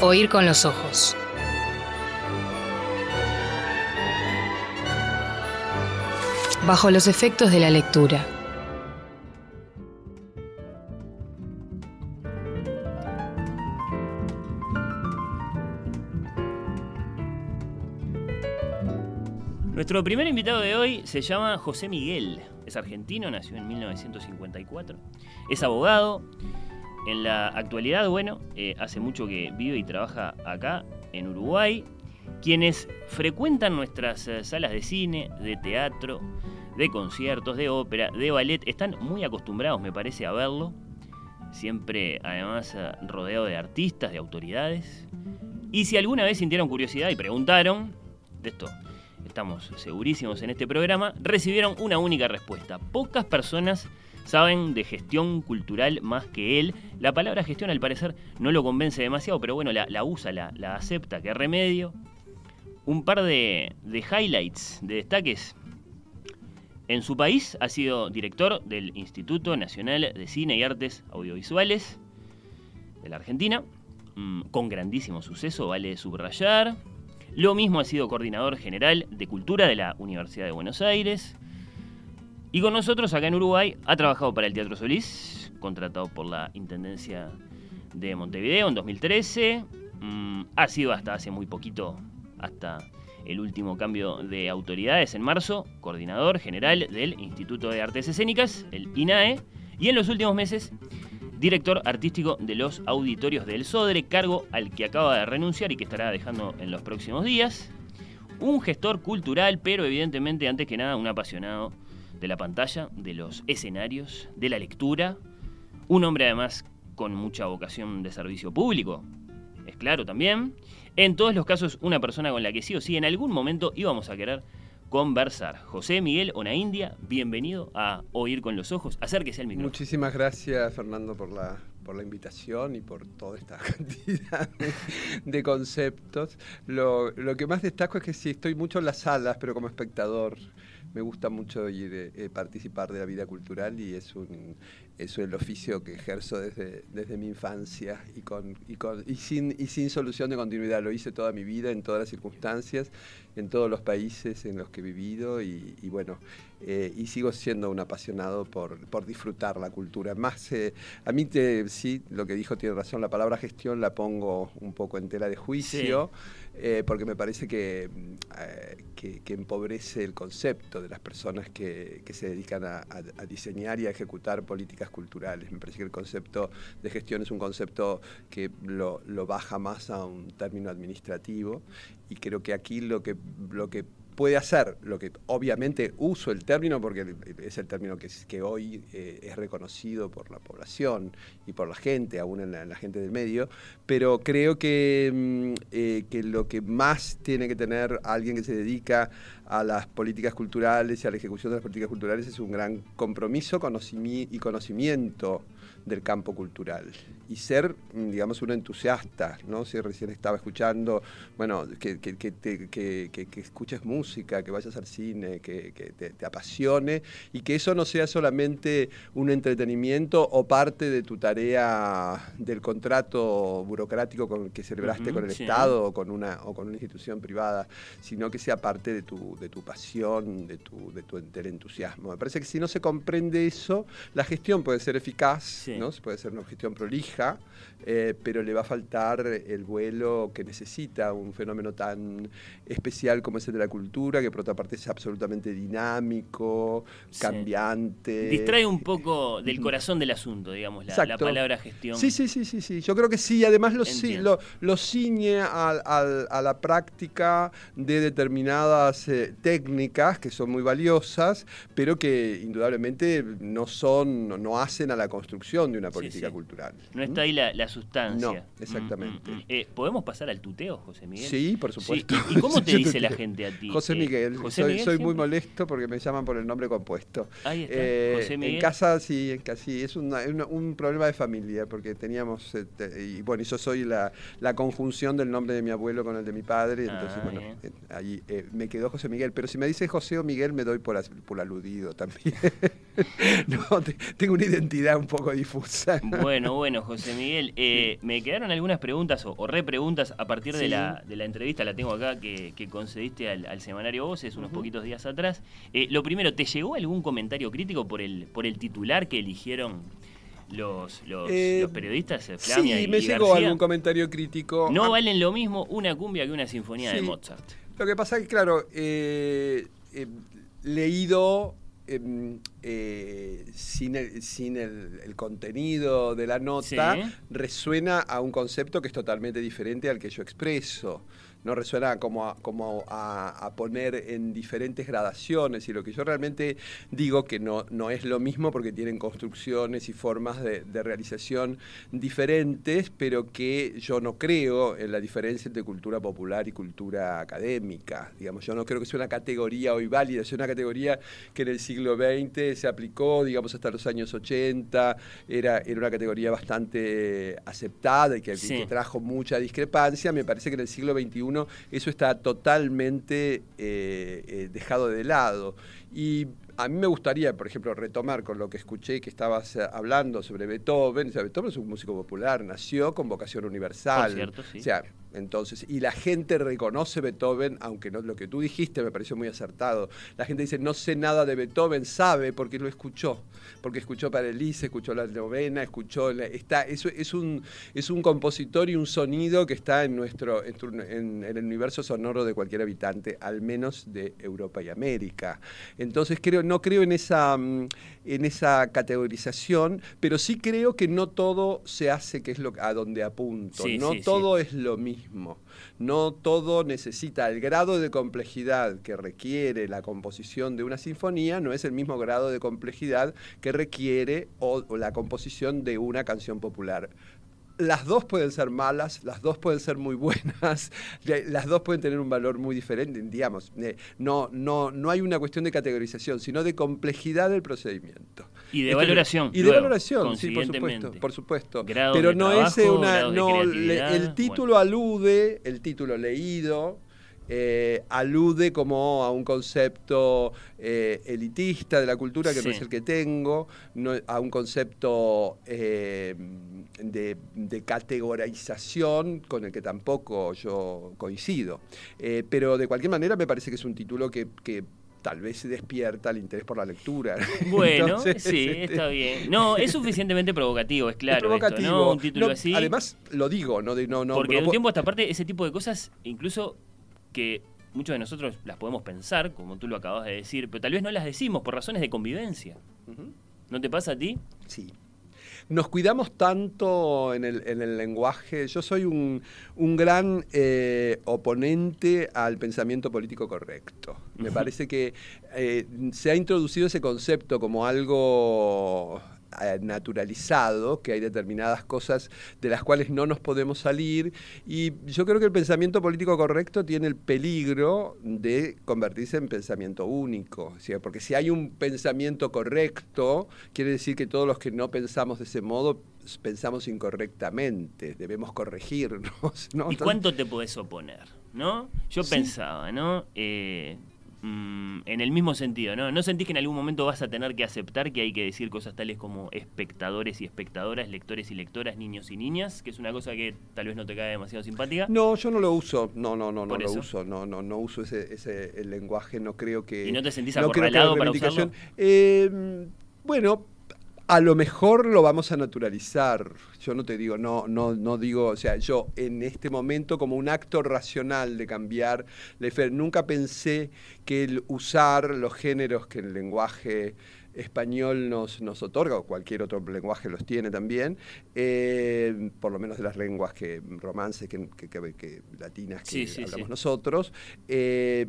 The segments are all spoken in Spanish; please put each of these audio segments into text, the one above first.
Oír con los ojos. Bajo los efectos de la lectura. Nuestro primer invitado de hoy se llama José Miguel. Es argentino, nació en 1954. Es abogado. En la actualidad, bueno, eh, hace mucho que vive y trabaja acá, en Uruguay. Quienes frecuentan nuestras eh, salas de cine, de teatro, de conciertos, de ópera, de ballet, están muy acostumbrados, me parece, a verlo. Siempre, además, eh, rodeado de artistas, de autoridades. Y si alguna vez sintieron curiosidad y preguntaron, de esto estamos segurísimos en este programa, recibieron una única respuesta. Pocas personas saben de gestión cultural más que él. La palabra gestión al parecer no lo convence demasiado, pero bueno, la, usa, la, acepta, que remedio. Un par de, de highlights, de destaques. En su país ha sido director del Instituto Nacional de Cine y Artes Audiovisuales de la Argentina, mm, con grandísimo suceso, vale subrayar. Lo mismo ha sido coordinador general de Cultura de la Universidad de Buenos Aires. Y con nosotros acá en Uruguay ha trabajado para el Teatro Solís, contratado por la Intendencia de Montevideo en 2013. Mm, ha sido hasta hace muy poquito, hasta el último cambio de autoridades en marzo, coordinador general del Instituto de Artes Escénicas, el INAE. Y en los últimos meses director artístico de los auditorios del Sodre, cargo al que acaba de renunciar y que estará dejando en los próximos días. Un gestor cultural, pero evidentemente antes que nada un apasionado de la pantalla, de los escenarios, de la lectura. Un hombre además con mucha vocación de servicio público, es claro también. En todos los casos, una persona con la que sí o sí en algún momento íbamos a querer conversar. José Miguel Ona India, bienvenido a Oír con los Ojos. Acérquese al micrófono. Muchísimas gracias, Fernando, por la, por la invitación y por toda esta cantidad de, conceptos. Lo, lo, que más destaco es que sí, estoy mucho en las salas, pero como espectador me gusta mucho ir, eh, participar de la vida cultural y es un, es el oficio que ejerzo desde, desde mi infancia y, con, y, con, y, sin, y sin solución de continuidad. Lo hice toda mi vida, en todas las circunstancias, en todos los países en los que he vivido y, bueno, eh, y sigo siendo un apasionado por, por disfrutar la cultura. Más, eh, a mí te, sí, lo que dijo tiene razón, la palabra gestión la pongo un poco en tela de juicio. Eh, porque me parece que, que, empobrece el concepto de las personas que, que se dedican a, diseñar y a ejecutar políticas culturales. Me parece que el concepto de gestión es un concepto que lo, baja más a un término administrativo y creo que aquí lo que, lo que puede hacer, lo que obviamente uso el término porque es el término que, que hoy eh, es reconocido por la población y por la gente, aún en la, gente del medio, pero creo que, mm, eh, que lo que más tiene que tener alguien que se dedica a las políticas culturales y a la ejecución de las políticas culturales es un gran compromiso y conocimiento del campo cultural y ser, mm, digamos, un entusiasta, ¿no? Si recién estaba escuchando, bueno, que, que, que, escuches música, que vayas al cine, que, te, apasione y que eso no sea solamente un entretenimiento o parte de tu tarea del contrato burocrático con, que celebraste con el Estado o con, una, o con una institución privada, sino que sea parte de tu, de tu pasión, de tu, de tu del entusiasmo. Me parece que si no se comprende eso, la gestión puede ser eficaz, ¿no? puede ser una gestión prolija, eh, pero le va a faltar el vuelo que necesita un fenómeno tan especial como es el de la cultura, que por otra parte es absolutamente dinámico, cambiante. Distrae un poco del corazón del asunto, digamos, la, palabra gestión. Sí, sí, sí, sí, sí. Yo creo que sí, además lo, lo, lo ciñe a, la práctica de determinadas eh, técnicas que son muy valiosas, pero que indudablemente no son, no hacen a la construcción de una política cultural. No está ahí la, sustancia. No, exactamente. Mm, mm, mm. Eh, ¿Podemos pasar al tuteo, José Miguel? Sí, por supuesto. ¿Y, cómo te dice la gente a ti? José eh, Miguel. soy, muy molesto porque me llaman por el nombre compuesto. Ahí está. Eh, José Miguel. En casa, sí, en casa, sí. Es un problema de familia porque teníamos. y bueno, yo soy la, conjunción del nombre de mi abuelo con el de mi padre. Entonces, ah, bueno, ahí me quedó José Miguel pero si me dice José o Miguel me doy por, por aludido también. no, tengo una identidad un poco Bueno, bueno, José Miguel, eh, me quedaron algunas preguntas o, repreguntas a partir de, la, de, la, entrevista, la tengo acá, que, concediste al, semanario Voces unos poquitos días atrás. Eh, lo primero, ¿te llegó algún comentario crítico por el, por el titular que eligieron los, los, eh, periodistas, Flamia sí, me llegó algún comentario crítico. No ah. valen lo mismo una cumbia que una sinfonía de Mozart. Lo que pasa es que, claro, eh, eh, leído em, sin, el, sin el, contenido de la nota, resuena a un concepto que es totalmente diferente al que yo expreso no resuena como, a, como a, poner en diferentes gradaciones y lo que yo realmente digo que no, no es lo mismo porque tienen construcciones y formas de, realización diferentes, pero que yo no creo en la diferencia entre cultura popular y cultura académica. Digamos, yo no creo que sea una categoría hoy válida, es una categoría que en el siglo XX se aplicó, digamos, hasta los años 80, era, era una categoría bastante aceptada y que, que trajo mucha discrepancia. Me parece que en el siglo XXI eso está totalmente eh, eh, dejado de lado. Y a mí me gustaría, por ejemplo, retomar con lo que escuché que estabas eh, hablando sobre Beethoven. Beethoven es un músico popular, nació con vocación universal. cierto, sí. O sea, entonces, y la gente reconoce Beethoven, aunque no lo que tú dijiste me pareció muy acertado. La gente dice, no sé nada de Beethoven, sabe porque lo escuchó, porque escuchó para Elise, escuchó la novena, escuchó, está, eso es un, es un compositor y un sonido que está en nuestro, en, el universo sonoro de cualquier habitante, al menos de Europa y América. Entonces creo, no creo en esa, mm, en esa categorización, pero sí creo que no todo se hace que es lo a donde apunto, no todo es lo mismo. No todo necesita el grado de complejidad que requiere la composición de una sinfonía, no es el mismo grado de complejidad que requiere la composición de una canción popular las dos pueden ser malas, las dos pueden ser muy buenas, las dos pueden tener un valor muy diferente, digamos. Eh, no, no, no hay una cuestión de categorización, sino de complejidad del procedimiento. Y de valoración. Y de valoración, sí, por supuesto. Por supuesto. Pero no es una. No, el título alude, el título leído, eh, alude como a un concepto eh, elitista de la cultura que no es el que tengo, a un concepto eh, de, categorización con el que tampoco yo coincido. pero de cualquier manera me parece que es un título que, tal vez se despierta el interés por la lectura. Bueno, sí, este, está bien. No, es suficientemente provocativo, es claro. provocativo. Un título así. Además, lo digo, no, no, no Porque en un tiempo esta parte, ese tipo de cosas, incluso que muchos de nosotros las podemos pensar, como tú lo acabas de decir, pero tal vez no las decimos por razones de convivencia. ¿No te pasa a ti? Sí. Nos cuidamos tanto en el, lenguaje. Yo soy un, gran eh, oponente al pensamiento político correcto. Me parece que eh, se ha introducido ese concepto como algo naturalizado, que hay determinadas cosas de las cuales no nos podemos salir. Y yo creo que el pensamiento político correcto tiene el peligro de convertirse en pensamiento único. Porque si hay un pensamiento correcto, quiere decir que todos los que no pensamos de ese modo pensamos incorrectamente, debemos corregirnos. ¿Y cuánto te puedes oponer? ¿no? Yo pensaba, ¿no? Eh, Mm, en el mismo sentido, ¿no? ¿No sentís que en algún momento vas a tener que aceptar que hay que decir cosas tales como espectadores y espectadoras, lectores y lectoras, niños y niñas, que es una cosa que tal vez no te cae demasiado simpática? No, yo no lo uso, no, no, no, no lo uso, no, no, no uso ese, ese el lenguaje, no creo que... ¿Y no te sentís acorralado para usarlo? Eh, bueno, a lo mejor lo vamos a naturalizar. Yo no te digo, no, no, no digo, o sea, yo en este momento como un acto racional de cambiar, nunca pensé que el usar los géneros que el lenguaje español nos, nos otorga, o cualquier otro lenguaje los tiene también, eh, por lo menos de las lenguas que romances, que, que, latinas que hablamos nosotros, eh,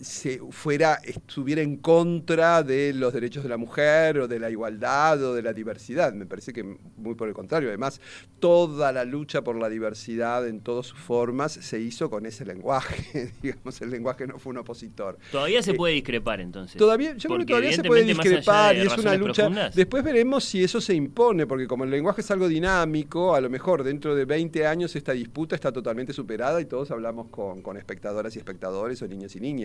se fuera, estuviera en contra de los derechos de la mujer o de la igualdad o de la diversidad. Me parece que muy por el contrario. Además, toda la lucha por la diversidad en todas sus formas se hizo con ese lenguaje. Digamos, el lenguaje no fue un opositor. Todavía se eh, puede discrepar entonces. Todavía, yo creo que todavía se puede discrepar y es una lucha. Después veremos si eso se impone, porque como el lenguaje es algo dinámico, a lo mejor dentro de 20 años esta disputa está totalmente superada y todos hablamos con, con espectadoras y espectadores o niños y niñas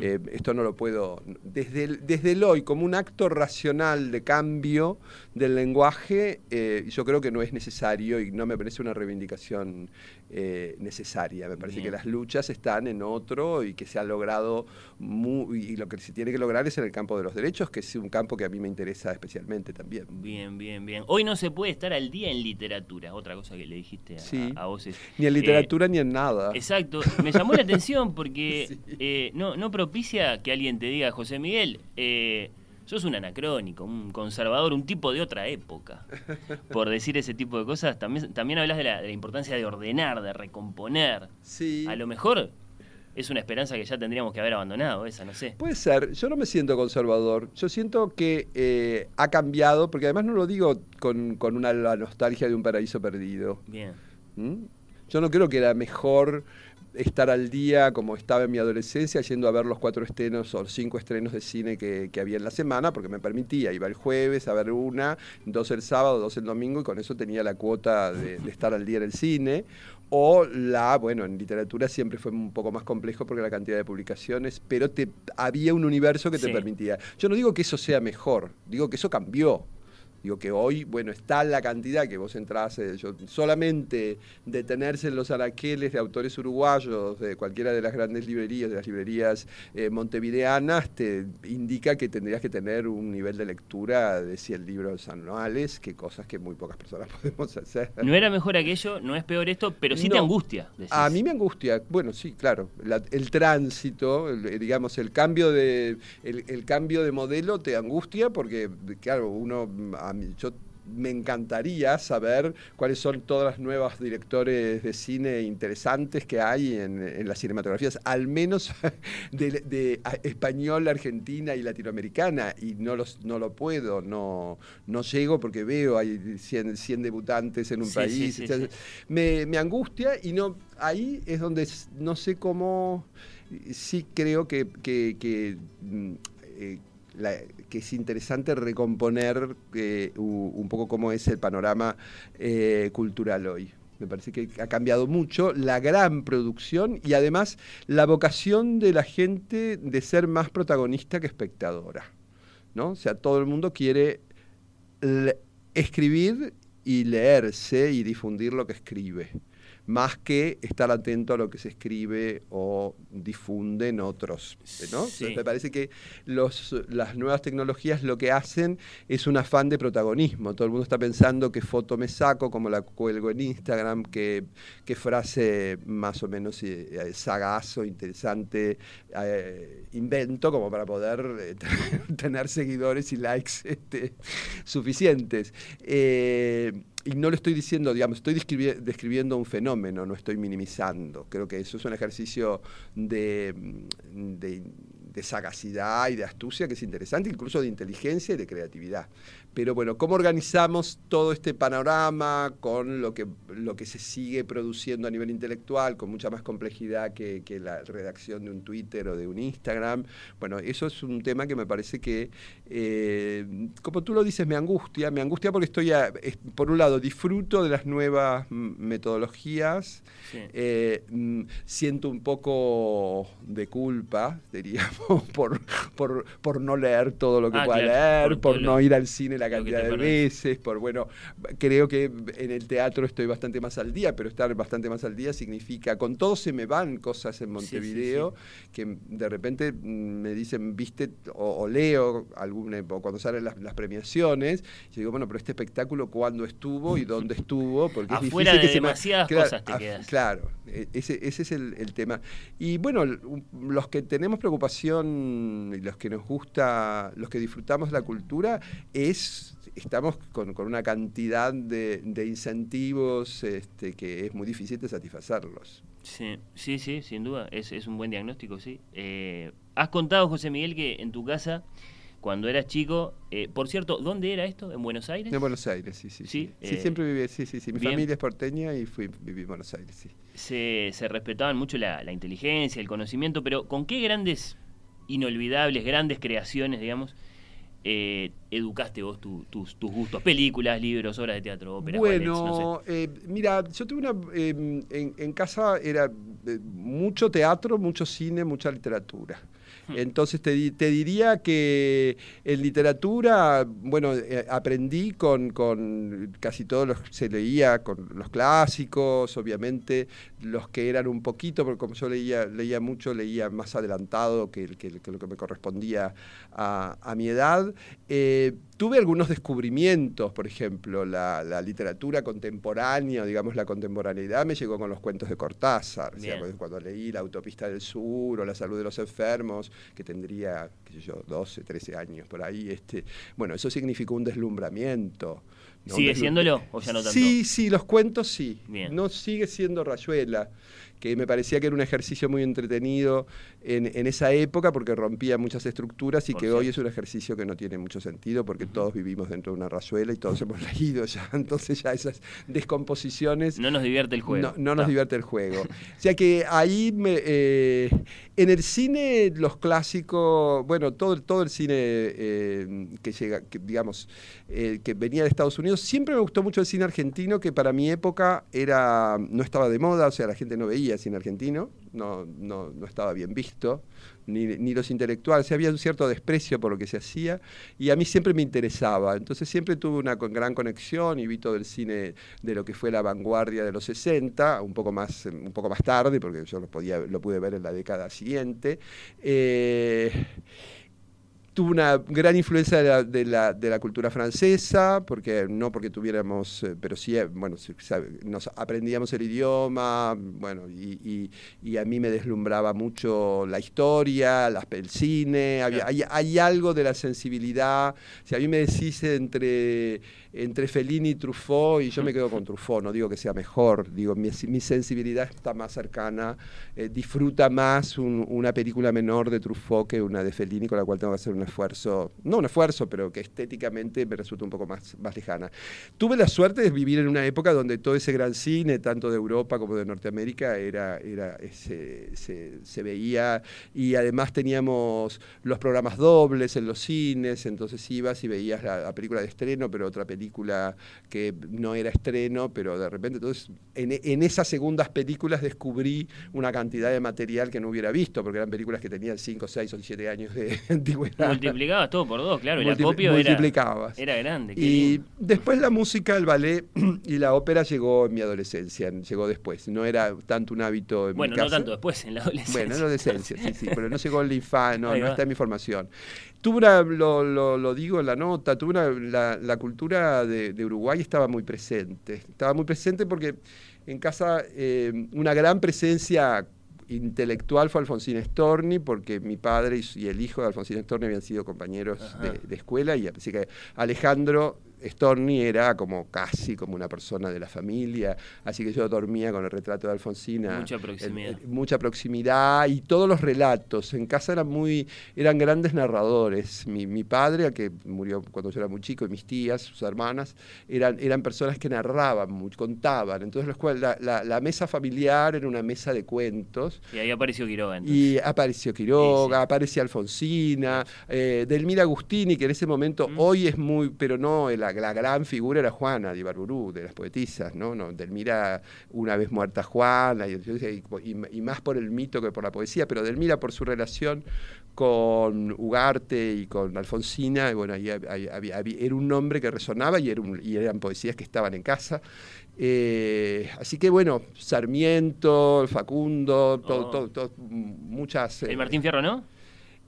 Eh, esto no lo puedo, desde el, desde el hoy, como un acto racional de cambio del lenguaje, eh, yo creo que no es necesario y no me parece una reivindicación eh, necesaria. Me parece que las luchas están en otro y que se ha logrado, muy, y lo que se tiene que lograr es en el campo de los derechos, que es un campo que a mí me interesa especialmente también. Bien, bien, bien. Hoy no se puede estar al día en literatura, otra cosa que le dijiste a, vos. Ni en literatura ni en nada. Exacto. Me llamó la atención porque eh, no, no propicia que alguien te diga, José Miguel, eh, sos un anacrónico, un conservador, un tipo de otra época. Por decir ese tipo de cosas, también, también hablas de la, importancia de ordenar, de recomponer. Sí. A lo mejor es una esperanza que ya tendríamos que haber abandonado, esa, no sé. Puede ser, yo no me siento conservador, yo siento que eh, ha cambiado, porque además no lo digo con, una la nostalgia de un paraíso perdido. Bien. ¿Mm? Yo no creo que era mejor estar al día como estaba en mi adolescencia, yendo a ver los cuatro estrenos o cinco estrenos de cine que, había en la semana, porque me permitía. Iba el jueves a ver una, dos el sábado, dos el domingo, y con eso tenía la cuota de, estar al día en el cine. O la, bueno, en literatura siempre fue un poco más complejo porque la cantidad de publicaciones, pero te, había un universo que te permitía. Yo no digo que eso sea mejor, digo que eso cambió. Digo que hoy, bueno, está la cantidad que vos entras, eh, solamente detenerse en los araqueles de autores uruguayos, de cualquiera de las grandes librerías, de las librerías eh, montevideanas, te indica que tendrías que tener un nivel de lectura de 100 libros anuales, que cosas que muy pocas personas podemos hacer. No era mejor aquello, no es peor esto, pero sí te angustia. A mí me angustia, bueno, sí, claro, el tránsito, digamos, el cambio, de, el cambio de modelo te angustia porque, claro, uno yo me encantaría saber cuáles son todas las nuevas directores de cine interesantes que hay en, las cinematografías, al menos de, español, argentina y latinoamericana, y no, los, no lo puedo, no, no llego porque veo, hay 100, 100 debutantes en un país, Me, angustia y no ahí es donde no sé cómo, sí creo que, que, mm, eh, que es interesante recomponer eh, un poco cómo es el panorama eh, cultural hoy. Me parece que ha cambiado mucho la gran producción y además la vocación de la gente de ser más protagonista que espectadora. ¿no? O sea, todo el mundo quiere escribir y leerse y difundir lo que escribe más que estar atento a lo que se escribe o difunden otros. ¿no? me parece que los, las nuevas tecnologías lo que hacen es un afán de protagonismo. Todo el mundo está pensando qué foto me saco, cómo la cuelgo en Instagram, qué, qué frase más o menos eh, sagaz o interesante eh, invento como para poder eh, tener seguidores y likes este, suficientes y no lo estoy diciendo, digamos, estoy describiendo un fenómeno, no estoy minimizando. Creo que eso es un ejercicio de, de, de sagacidad y de astucia que es interesante, incluso de inteligencia y de creatividad. Pero bueno, ¿cómo organizamos todo este panorama con lo que, lo que se sigue produciendo a nivel intelectual, con mucha más complejidad que, la redacción de un Twitter o de un Instagram? Bueno, eso es un tema que me parece que, eh, como tú lo dices, me angustia. Me angustia porque estoy, por un lado, disfruto de las nuevas metodologías, eh, mm, siento un poco de culpa, diríamos, por, por, no leer todo lo que ah, pueda leer, por, no ir al cine la cantidad de veces, por bueno, creo que en el teatro estoy bastante más al día, pero estar bastante más al día significa, con todo se me van cosas en Montevideo que de repente mm, me dicen, viste, o, leo alguna, o cuando salen las, premiaciones, yo digo, bueno, pero este espectáculo, ¿cuándo estuvo y dónde estuvo? Porque Afuera es de demasiadas cosas te quedas. Claro, e, ese, ese es el, el tema. Y bueno, los que tenemos preocupación y los que nos gusta, los que disfrutamos la cultura, es estamos con, una cantidad de, incentivos este, que es muy difícil de satisfacerlos. Sí, sí, sí, sin duda, es, un buen diagnóstico, sí. Eh, has contado, José Miguel, que en tu casa, cuando eras chico, eh, por cierto, ¿dónde era esto? ¿En Buenos Aires? En Buenos Aires, sí, sí. Sí, sí. Eh, siempre viví, sí, sí, sí. Mi familia es porteña y fui, viví en Buenos Aires, sí. Se, se respetaban mucho la, la inteligencia, el conocimiento, pero ¿con qué grandes, inolvidables, grandes creaciones, digamos, eh, educaste vos tus, tus, gustos? Películas, libros, obras de teatro, óperas, Bueno, eh, mira, yo tuve una... Em, en, casa era eh, mucho teatro, mucho cine, mucha literatura. Entonces te, diría que en literatura, bueno, eh, aprendí con, casi todos los que se leía, con los clásicos, obviamente, los que eran un poquito, porque como yo leía, leía mucho, leía más adelantado que, lo que me correspondía a, mi edad. Eh, tuve algunos descubrimientos, por ejemplo, la, literatura contemporánea, digamos la contemporaneidad, me llegó con los cuentos de Cortázar. cuando leí La Autopista del Sur o La Salud de los Enfermos, que tendría, qué sé yo, 12, 13 años por ahí. Este, bueno, eso significó un deslumbramiento. ¿Sigue siéndolo o ya no tanto? Sí, sí, los cuentos sí. No sigue siendo Rayuela que me parecía que era un ejercicio muy entretenido en, esa época porque rompía muchas estructuras y que hoy es un ejercicio que no tiene mucho sentido porque todos vivimos dentro de una rayuela y todos hemos leído ya, entonces ya esas descomposiciones... No nos divierte el juego. No, nos divierte el juego. o sea que ahí me, eh, en el cine los clásicos, bueno, todo, todo el cine eh, que llega, que, digamos, eh, que venía de Estados Unidos, siempre me gustó mucho el cine argentino que para mi época era no estaba de moda, o sea, la gente no veía cine argentino, no, no, no estaba bien visto, ni, los intelectuales, había un cierto desprecio por lo que se hacía, y a mí siempre me interesaba, entonces siempre tuve una gran conexión y vi todo el cine de lo que fue la vanguardia de los 60, un poco más, un poco más tarde, porque yo lo pude ver en la década siguiente. Eh, tuvo una gran influencia de la, de la, cultura francesa, porque no porque tuviéramos, eh, pero sí, eh, bueno, nos aprendíamos el idioma, bueno, y, a mí me deslumbraba mucho la historia, el cine, hay, hay, algo de la sensibilidad, si a mí me decís entre entre Fellini y Truffaut, y yo me quedo con Truffaut, no digo que sea mejor, digo, mi, sensibilidad está más cercana, eh, disfruta más una película menor de Truffaut que una de Fellini, con la cual tengo que hacer un esfuerzo, no un esfuerzo, pero que estéticamente me resulta un poco más, más lejana. Tuve la suerte de vivir en una época donde todo ese gran cine, tanto de Europa como de Norteamérica, era, era, se, se veía, y además teníamos los programas dobles en los cines, entonces ibas y veías la, la película de estreno, pero otra película que no era estreno, pero de repente, entonces, en, esas segundas películas descubrí una cantidad de material que no hubiera visto, porque eran películas que tenían 5, 6 o 7 años de antigüedad. Multiplicabas todo por dos, claro, y multiplicabas. Era, era grande. Y después la música, el ballet y la ópera llegó en mi adolescencia, llegó después. No era tanto un hábito en bueno, mi casa. no tanto después, en la adolescencia. Bueno, en la adolescencia, sí, sí, pero no llegó en la infancia, no, no está en mi formación. Tuve una, lo, lo, digo en la nota, tuve una, la, la cultura de, Uruguay estaba muy presente. Estaba muy presente porque en casa eh, una gran presencia intelectual fue Alfonsín Storni, porque mi padre y, el hijo de Alfonsín Storni habían sido compañeros de, de, escuela, y así que Alejandro Storni era como casi como una persona de la familia, así que yo dormía con el retrato de Alfonsina. Mucha proximidad. mucha proximidad y todos los relatos. En casa eran muy, eran grandes narradores. Mi, padre, que murió cuando yo era muy chico, y mis tías, sus hermanas, eran, eran personas que narraban, contaban. Entonces la, la, mesa familiar era una mesa de cuentos. Y ahí apareció Quiroga. Y apareció Quiroga, apareció Alfonsina, eh, Delmira Agustini, que en ese momento mm. hoy es muy, pero no el la, gran figura era Juana de Ibarburú, de las poetisas, ¿no? no Delmira, una vez muerta Juana, y, más por el mito que por la poesía, pero Delmira por su relación con Ugarte y con Alfonsina, bueno, ahí era un nombre que resonaba y, eran poesías que estaban en casa. Eh, así que bueno, Sarmiento, Facundo, todo, oh. muchas... ¿El Martín Fierro no?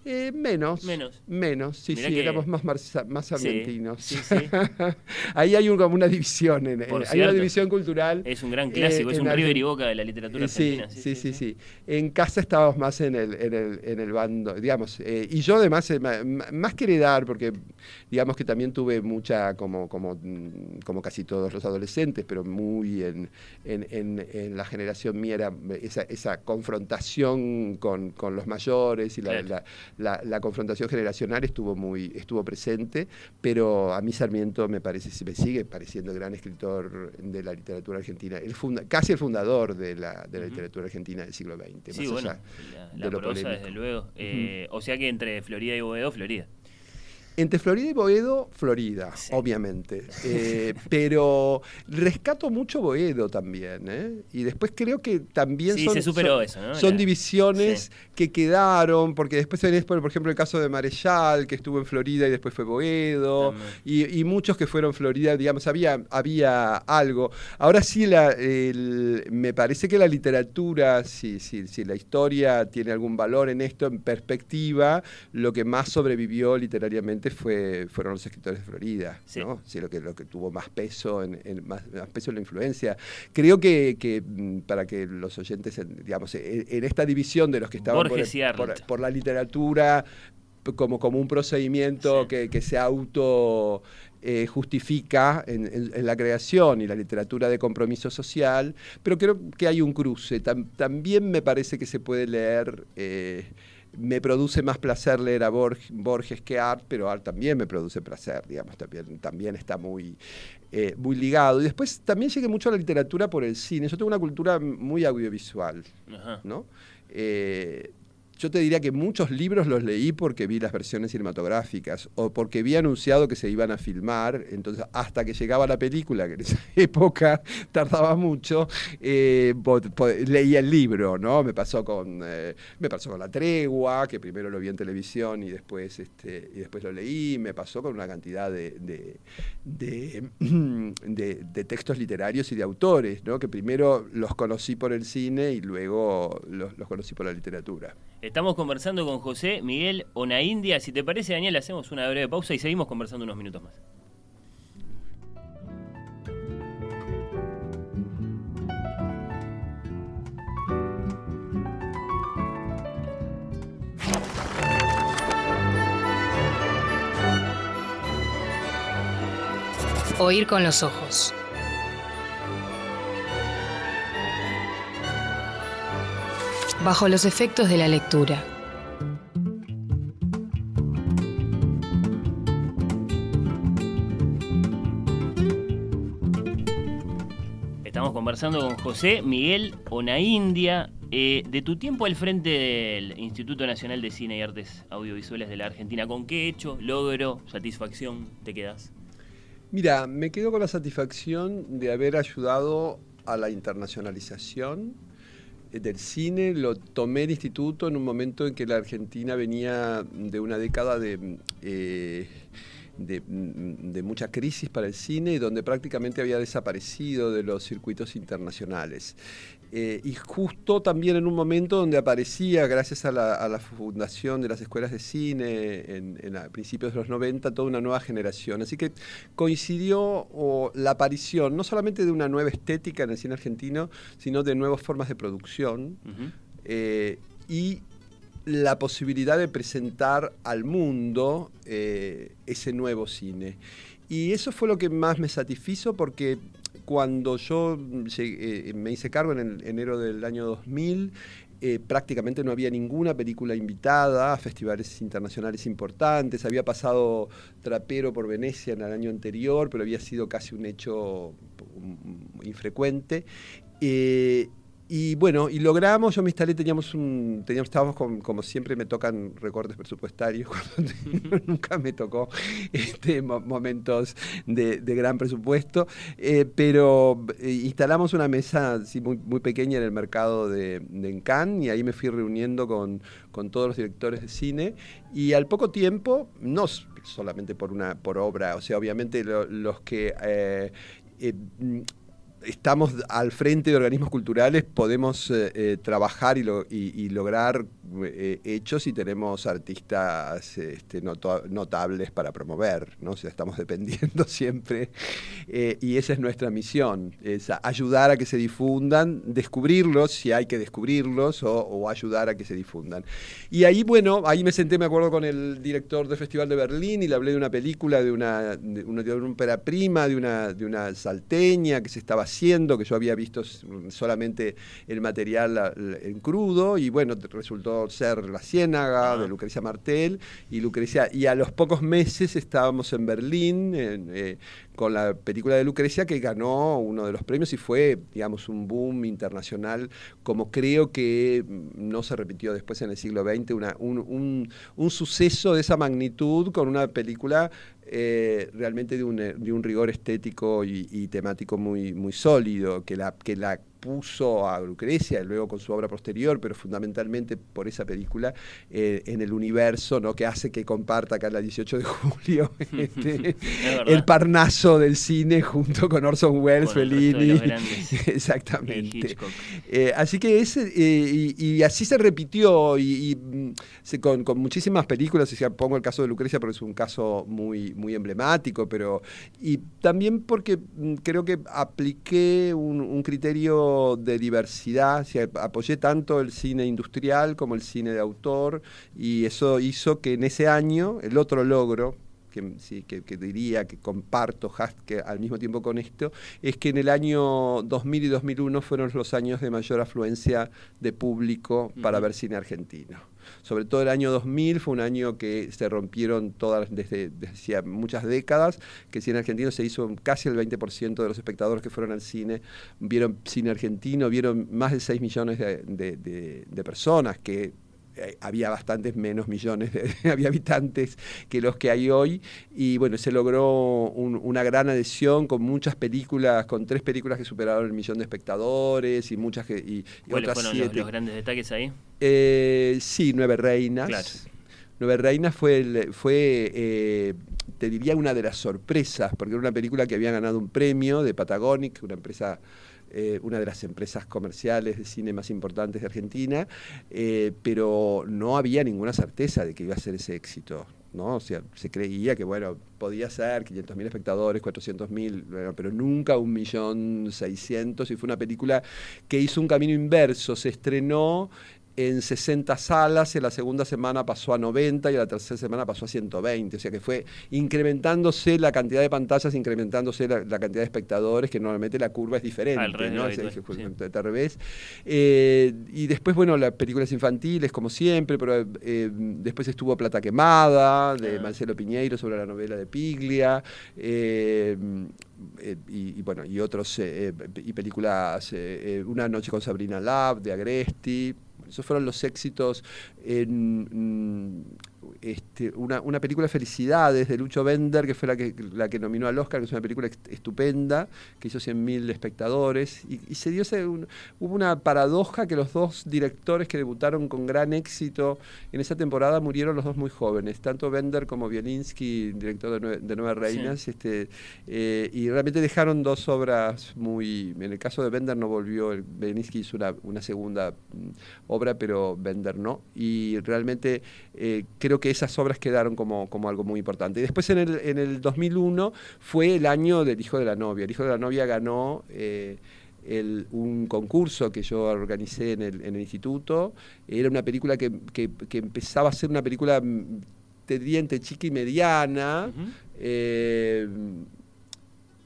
Eh, menos, menos. Menos, sí, sí, éramos más, más argentinos. Ahí hay como una división, en, hay una división cultural. Es un gran clásico, es un River y Boca de la literatura argentina. Sí, sí, sí. En casa estábamos más en el, en el, en el bando, digamos. Eh, y yo además, eh, más que heredar, porque digamos que también tuve mucha, como, como, mm, como casi todos los adolescentes, pero muy en, en, en la generación mía era esa, esa confrontación con, con los mayores y la la, confrontación generacional estuvo muy estuvo presente, pero a mí Sarmiento me parece, me sigue pareciendo el gran escritor de la literatura argentina, el casi el fundador de la, de la literatura argentina del siglo XX. Sí, bueno, la, prosa, desde luego. Eh, o sea que entre Florida y Boedo, Florida. Entre Florida y Boedo, Florida, obviamente. Eh, pero rescato mucho Boedo también. ¿eh? Y después creo que también Sí, son, se superó son- eso, ¿no? son divisiones sí. que quedaron, porque después tenés, por, ejemplo, el caso de Marechal, que estuvo en Florida y después fue Boedo, y, y muchos que fueron Florida, digamos, había, había algo. Ahora sí, la, el- me parece que la literatura, si, si, si la historia tiene algún valor en esto, en perspectiva, lo que más sobrevivió literariamente fue, fueron los escritores de Florida, Sí. ¿no? Sí, lo, que, lo que tuvo más peso, en, en- más, más peso en la influencia. Creo que, que, mm, para que los oyentes, en- digamos, en, en esta división de los que estaban por, el- por- la literatura como, como un procedimiento Sí. que, que se auto eh, justifica en, en- en la creación y la literatura de compromiso social, pero creo que hay un cruce. Tam- también me parece que se puede leer, eh, me produce más placer leer a Borg- Borges que Art, pero Art también me produce placer, digamos, también, también está muy, eh, muy ligado. Y después también llegué mucho a la literatura por el cine. Yo tengo una cultura muy audiovisual. Ajá. ¿no? Eh, yo te diría que muchos libros los leí porque vi las versiones cinematográficas o porque vi anunciado que se iban a filmar, entonces hasta que llegaba la película, que en esa época tardaba mucho, eh, leía el libro, ¿no? Me pasó con eh, me pasó con La Tregua, que primero lo vi en televisión y después este y después lo leí, me pasó con una cantidad de, de, de, de- de textos literarios y de autores, ¿no? Que primero los conocí por el cine y luego los, los conocí por la literatura. Estamos conversando con José Miguel Onaindia. Si te parece, Daniel, hacemos una breve pausa y seguimos conversando unos minutos más. Oír con los ojos. Bajo los efectos de la lectura. Estamos conversando con José Miguel Onaindia. Eh, de tu tiempo al frente del Instituto Nacional de Cine y Artes Audiovisuales de la Argentina, ¿con qué hecho, logro, satisfacción te quedas? Mira, me quedo con la satisfacción de haber ayudado a la internacionalización del cine. Lo tomé el instituto en un momento en que la Argentina venía de una década de, eh, de, mm, de mucha crisis para el cine y donde prácticamente había desaparecido de los circuitos internacionales. Eh, y justo también en un momento donde aparecía, gracias a la, a la fundación de las escuelas de cine en, en a principios de los 90, toda una nueva generación. Así que coincidió o, la aparición no solamente de una nueva estética en el cine argentino, sino de nuevas formas de producción eh, y la posibilidad de presentar al mundo eh, ese nuevo cine. Y eso fue lo que más me satisfizo porque cuando yo eh, me hice cargo en el enero del año 2000, eh, prácticamente no había ninguna película invitada a festivales internacionales importantes. Había pasado Trapero por Venecia en el año anterior, pero había sido casi un hecho infrecuente. Y bueno, y logramos, yo me instalé, teníamos un, teníamos, estábamos con, como siempre me tocan recortes presupuestarios, cuando te- nunca me tocó este, mo- momentos de, de gran presupuesto, eh, pero eh, instalamos una mesa muy, muy pequeña en el mercado de, de y ahí me fui reuniendo con, con todos los directores de cine. Y al poco tiempo, no solamente por una por obra, o sea, obviamente lo- los que... eh, estamos al frente de organismos culturales, podemos eh, eh, trabajar y, lo- y- y lograr eh, hechos y tenemos artistas este, notables para promover, ¿no? O sea, estamos dependiendo siempre y esa es nuestra misión, es ayudar a que se difundan, descubrirlos si hay que descubrirlos o, o ayudar a que se difundan. Y ahí, bueno, ahí me senté, me acuerdo, con el director del Festival de Berlín y le hablé de una película, de una, de una, de una ópera prima, de una, de una salteña que se estaba haciendo, que yo había visto solamente el material en crudo y bueno, resultó ser La Ciénaga, de Lucrecia Martel, y Lucrecia, y a los pocos meses estábamos en Berlín eh, con la película de Lucrecia que ganó uno de los premios y fue, digamos, un boom internacional, como creo que no se repitió después en el siglo XX, una, un, un suceso de esa magnitud con una película eh, realmente de un, de un, rigor estético y, temático muy, muy sólido, que la, que la puso a Lucrecia, y luego con su obra posterior, pero fundamentalmente por esa película, eh, en el universo, ¿no? que hace que comparta acá el 18 de julio este, el parnaso del cine junto con Orson Welles, Fellini. Exactamente. Eh, así que ese, eh, y, así se repitió, y, mm, con, con, muchísimas películas, o pongo el caso de Lucrecia porque es un caso muy, muy emblemático, pero y también porque mm, creo que apliqué un criterio de diversidad, apoyé tanto el cine industrial como el cine de autor y eso hizo que en ese año el otro logro que, sí, que, diría que comparto que al mismo tiempo con esto, es que en el año 2000 y 2001 fueron los años de mayor afluencia de público para ver cine argentino. Sobre todo el año 2000 fue un año que se rompieron todas, desde, desde muchas décadas, que cine argentino se hizo casi el 20% de los espectadores que fueron al cine, vieron cine argentino, vieron más de 6 millones de, personas que eh, había bastantes menos millones de, había habitantes que los que hay hoy. Y bueno se logró una gran adhesión con muchas películas con tres películas que superaron el millón de espectadores y muchas que y, ¿Cuáles fueron los, grandes detalles ahí eh, sí, Nueve Reinas. Nueve Reinas fue, fue eh, te diría, una de las sorpresas, porque era una película que había ganado un premio de Patagonic, una empresa eh, una de las empresas comerciales de cine más importantes de Argentina, pero no había ninguna certeza de que iba a ser ese éxito. ¿no? O sea, se creía que, bueno, podía ser 500.000 espectadores, 400.000, pero nunca un millón seiscientos, y fue una película que hizo un camino inverso, se estrenó en 60 salas, en la segunda semana pasó a 90 y en la tercera semana pasó a 120, o sea que fue incrementándose la cantidad de pantallas, incrementándose la, cantidad de espectadores, que normalmente la curva es diferente, ¿no? Al revés. Eh, y después, bueno, las películas infantiles, como siempre, pero eh, después estuvo Plata Quemada, de ah. Marcelo Piñeiro, sobre la novela de Piglia, eh, y, bueno, y otros, y películas, Una noche con Sabrina Lab, de Agresti, esos fueron los éxitos en mm, este, una, una, película Felicidades de Lucho Bender, que fue la que, la que nominó al Oscar, que es una película estupenda, que hizo 100.000 espectadores. Y, se dio hubo una paradoja que los dos directores que debutaron con gran éxito en esa temporada murieron los dos muy jóvenes, tanto Bender como Bielinski, director de, de Nueve Reinas, este, eh, y realmente dejaron dos obras muy... En el caso de Bender no volvió, Bielinski hizo una, una segunda mm, obra, pero Bender no. Y realmente eh, creo que esas obras quedaron como, como algo muy importante. Y después en el, en el 2001 fue el año del Hijo de la Novia. El Hijo de la Novia ganó... Eh, un concurso que yo organicé en el, en el instituto. Era una película que, que, empezaba a ser una película, mm, te diría, entre chica y mediana.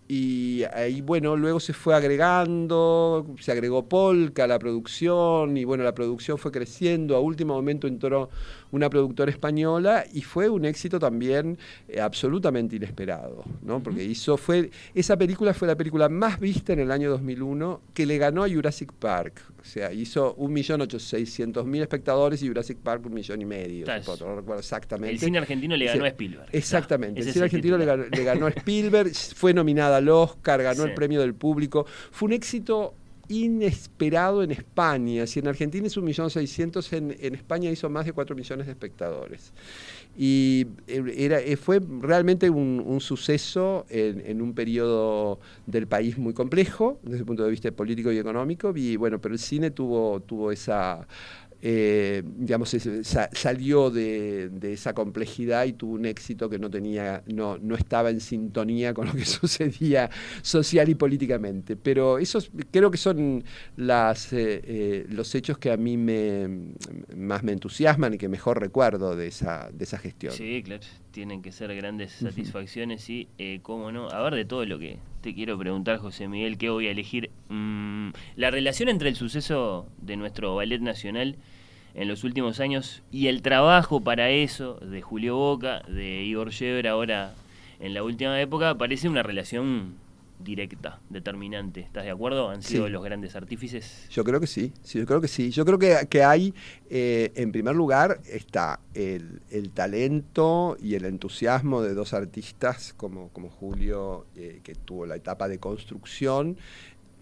Y ahí, bueno, luego se fue agregando, se agregó Polka a la producción y bueno, la producción fue creciendo. A último momento entró una productora española y fue un éxito también eh, absolutamente inesperado, ¿no? Porque hizo, fue, esa película fue la película más vista en el año 2001 que le ganó a Jurassic Park. O sea, hizo 1.600.000 espectadores y Jurassic Park un millón y medio. no recuerdo exactamente. El cine argentino le ganó a Spielberg. Exactamente. el cine argentino le ganó, a Spielberg, fue nominada al Oscar, ganó el premio del público. Fue un éxito inesperado en España. Si en Argentina un millón seiscientos, en, España hizo más de 4 millones de espectadores. Y eh, era, eh, fue realmente un, suceso en, un periodo del país muy complejo, desde el punto de vista político y económico, y bueno, pero el cine tuvo, tuvo esa eh, digamos, salió de, esa complejidad y tuvo un éxito que no tenía, no, no estaba en sintonía con lo que sucedía social y políticamente. Pero esos creo que son las, eh, eh, los hechos que a mí me, más me entusiasman y que mejor recuerdo de esa, de esa gestión. Sí, claro, tienen que ser grandes satisfacciones y, cómo no, a ver de todo lo que te quiero preguntar, José Miguel, ¿qué voy a elegir? Mm, la relación entre el suceso de nuestro ballet nacional en los últimos años y el trabajo para eso de Julio Boca, de Igor Shever ahora en la última época, parece una relación directa, determinante. ¿Estás de acuerdo? ¿Han sido los grandes artífices? Yo creo que sí, sí yo creo que sí. Yo creo que, que hay, eh, en primer lugar, está el, talento y el entusiasmo de dos artistas como, como Julio, eh, que tuvo la etapa de construcción,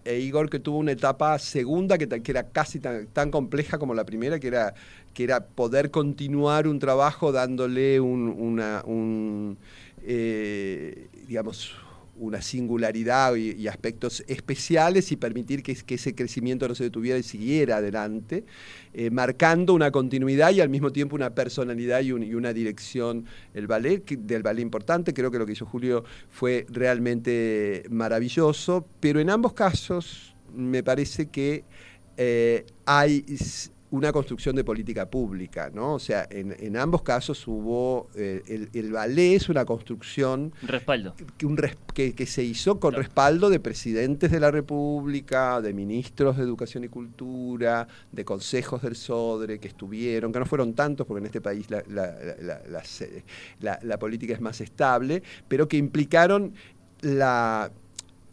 e Igor que tuvo una etapa segunda que, que era casi tan, tan, compleja como la primera, que era, que era poder continuar un trabajo dándole un, una, un eh, digamos, una singularidad y, aspectos especiales y permitir que, ese crecimiento no se detuviera y siguiera adelante, eh, marcando una continuidad y al mismo tiempo una personalidad y, una dirección el ballet, del ballet importante. Creo que lo que hizo Julio fue realmente maravilloso, pero en ambos casos me parece que eh, hay una construcción de política pública, ¿no? O sea, en, ambos casos hubo, eh, el, ballet es una construcción... Respaldo. Que, que, se hizo con respaldo de presidentes de la República, de ministros de Educación y Cultura, de consejos del SODRE que estuvieron, que no fueron tantos porque en este país la, la política es más estable, pero que implicaron la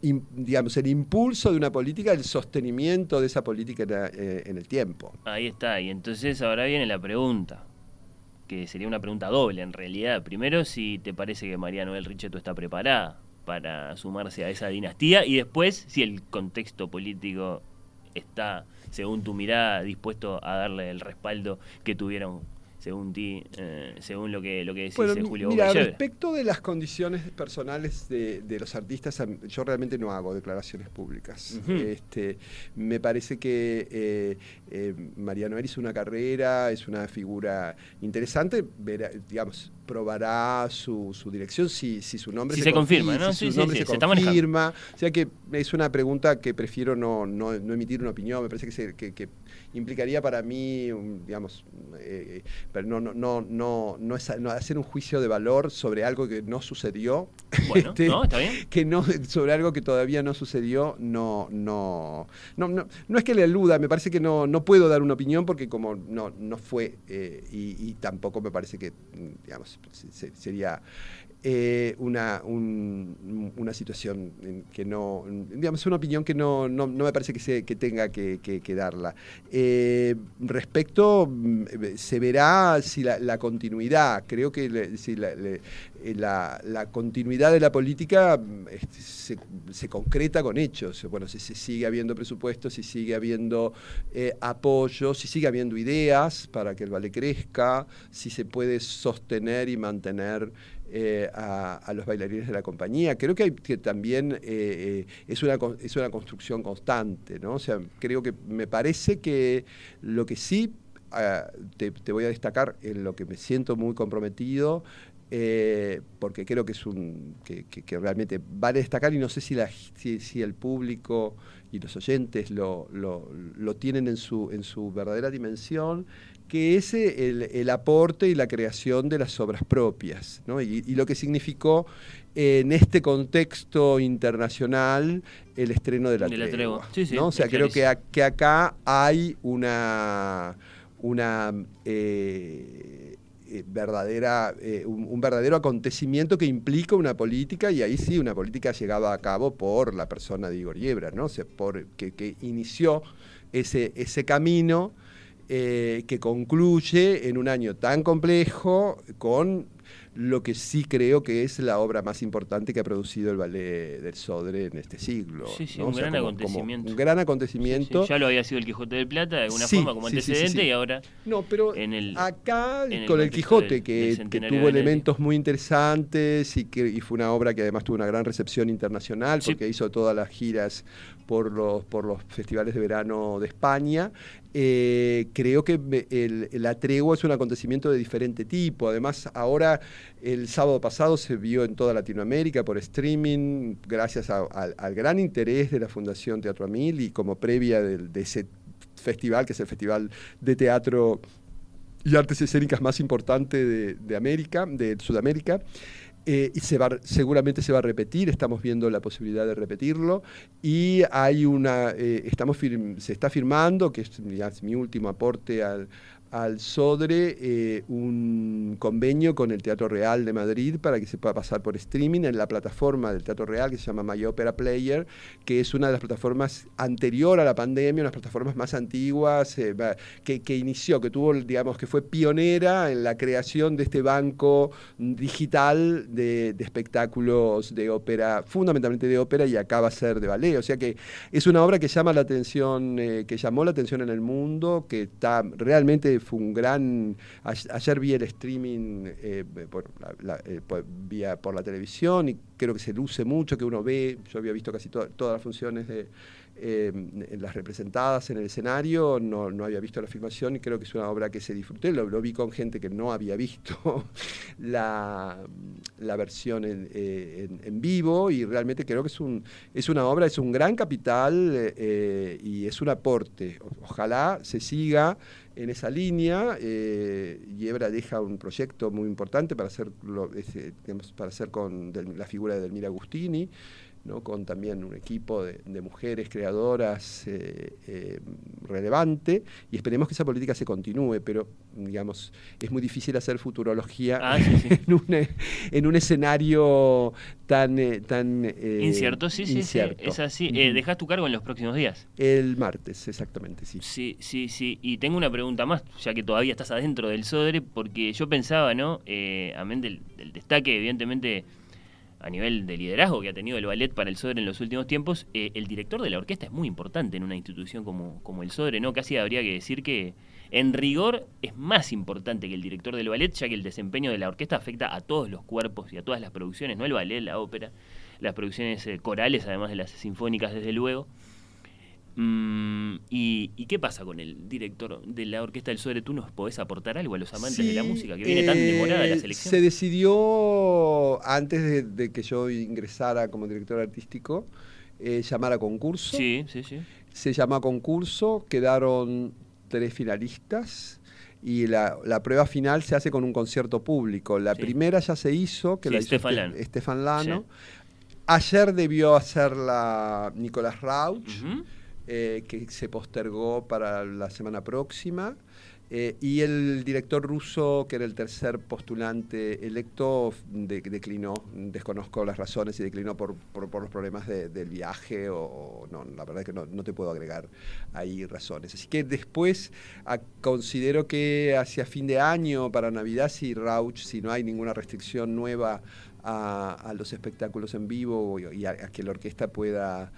digamos, el impulso de una política, el sostenimiento de esa política eh, en, el tiempo. Ahí está, y entonces ahora viene la pregunta, que sería una pregunta doble en realidad. Primero, si te parece que María Noel Richetto está preparada para sumarse a esa dinastía, y después, si el contexto político está, según tu mirada, dispuesto a darle el respaldo que tuvieron según ti, eh, según lo que, lo que decís bueno, Julio Mira, respecto de las condiciones personales de, los artistas, yo realmente no hago declaraciones públicas. este, me parece que eh, eh, Mariano hizo una carrera, es una figura interesante, digamos, probará su, dirección si, si, su nombre se, se, confirma, ¿no? Si su nombre se, confirma. O sea que es una pregunta que prefiero no, no, emitir una opinión, me parece que, se, que implicaría para mí, digamos, eh, pero no, no, no, no, no, es, hacer un juicio de valor sobre algo que no sucedió. Bueno, este, no, está bien. Que no, sobre algo que todavía no sucedió, no, no, no, no, es que le aluda, me parece que no, no puedo dar una opinión porque como no, no fue eh, y, tampoco me parece que, digamos, sería eh, una, una situación que no, digamos, una opinión que no, no, me parece que, se, que tenga que, darla. Eh, respecto, mm, se verá si la, continuidad, creo que si eh, la, continuidad de la política mm, este, se, concreta con hechos. Bueno, si se sigue habiendo presupuestos, si sigue habiendo apoyo, si sigue habiendo ideas para que el vale crezca, si se puede sostener y mantener eh, a, los bailarines de la compañía. Creo que, hay, que también eh, eh, es, una, es una construcción constante, ¿no? O sea, creo que me parece que lo que sí te, voy a destacar en lo que me siento muy comprometido porque creo que es un que, realmente vale destacar y no sé si, la, si, el público y los oyentes lo, lo, lo, tienen en su, en su verdadera dimensión, que es el, aporte y la creación de las obras propias, y, lo que significó en este contexto internacional el estreno de la, tregua. O sea, creo que, que, acá hay una, una eh, eh, verdadera, eh, un, verdadero acontecimiento que implica una política, y ahí sí, una política llevada a cabo por la persona de Igor Yebra, ¿no? por, que, que inició ese, ese camino eh, que concluye en un año tan complejo con lo que sí creo que es la obra más importante que ha producido el ballet del Sodre en este siglo. Sí, sí, un gran acontecimiento. un gran acontecimiento. ya lo había sido el Quijote del Plata de alguna forma como antecedente y ahora. No, pero acá con el, Quijote, que, tuvo elementos muy interesantes y que y fue una obra que además tuvo una gran recepción internacional porque hizo todas las giras por los, por los festivales de verano de España. Eh, creo que la tregua es un acontecimiento de diferente tipo. Además, ahora el sábado pasado se vio en toda Latinoamérica por streaming, gracias al gran interés de la Fundación Teatro Amil y como previa de, ese festival, que es el Festival de Teatro y Artes Escénicas más importante de, de América, de Sudamérica. Eh, y se va, seguramente se va a repetir, estamos viendo la posibilidad de repetirlo. Y hay una, eh, estamos se está firmando, que es, mi último aporte al, al Sodre eh, un convenio con el Teatro Real de Madrid para que se pueda pasar por streaming en la plataforma del Teatro Real que se llama My Opera Player, que es una de las plataformas anterior a la pandemia, unas plataformas más antiguas, eh, que, inició, que tuvo, digamos, que fue pionera en la creación de este banco digital de, espectáculos de ópera, fundamentalmente de ópera y acaba a ser de ballet. O sea que es una obra que llama la atención, eh, que llamó la atención en el mundo, que está realmente fue un gran... Ayer vi el streaming eh, por, la, eh, vía, por la televisión y creo que se luce mucho, que uno ve, yo había visto casi todas las funciones de eh, las representadas en el escenario, no, no, había visto la filmación y creo que es una obra que se disfruté, lo, vi con gente que no había visto la, la versión eh, en, en, vivo y realmente creo que es, un, es una obra, es un gran capital eh, y es un aporte. ojalá se siga en esa línea. Eh, Yebra deja un proyecto muy importante para hacer, para hacer con la figura de Delmira Agustini con también un equipo de, mujeres creadoras eh, eh, relevante y esperemos que esa política se continúe, pero digamos, es muy difícil hacer futurología ah, En, un, escenario tan... Eh, tan incierto, sí, sí, sí, es así. ¿Dejas tu cargo en los próximos días? El martes, exactamente, sí. Sí, sí, sí. Y tengo una pregunta más, ya que todavía estás adentro del SODRE, porque yo pensaba, ¿no? amén del, del destaque, evidentemente a nivel de liderazgo que ha tenido el ballet para el Sodre en los últimos tiempos, eh, el director de la orquesta es muy importante en una institución como, como el Sodre, ¿no? Casi habría que decir que en rigor es más importante que el director del ballet, ya que el desempeño de la orquesta afecta a todos los cuerpos y a todas las producciones, no el ballet, la ópera, las producciones eh, corales, además de las sinfónicas, desde luego. Mm, y, qué pasa con el director de la Orquesta del Sobre? ¿Tú nos podés aportar algo a los amantes de la música que viene tan demorada la eh, selección? Se decidió, antes de, que yo ingresara como director artístico, eh, llamar a concurso. Sí, sí, sí. Se llamó a concurso, quedaron tres finalistas y la, prueba final se hace con un concierto público. La primera ya se hizo, que la hizo Estefan Lano. Ayer debió hacerla Nicolás Rauch. Eh, que se postergó para la semana próxima. Eh, y el director ruso, que era el tercer postulante electo, declinó, desconozco las razones y declinó por, los problemas del viaje o, no, la verdad es que no, te puedo agregar ahí razones. Así que después considero que hacia fin de año, para Navidad, si Rauch, si no hay ninguna restricción nueva a, los espectáculos en vivo y a que la orquesta pueda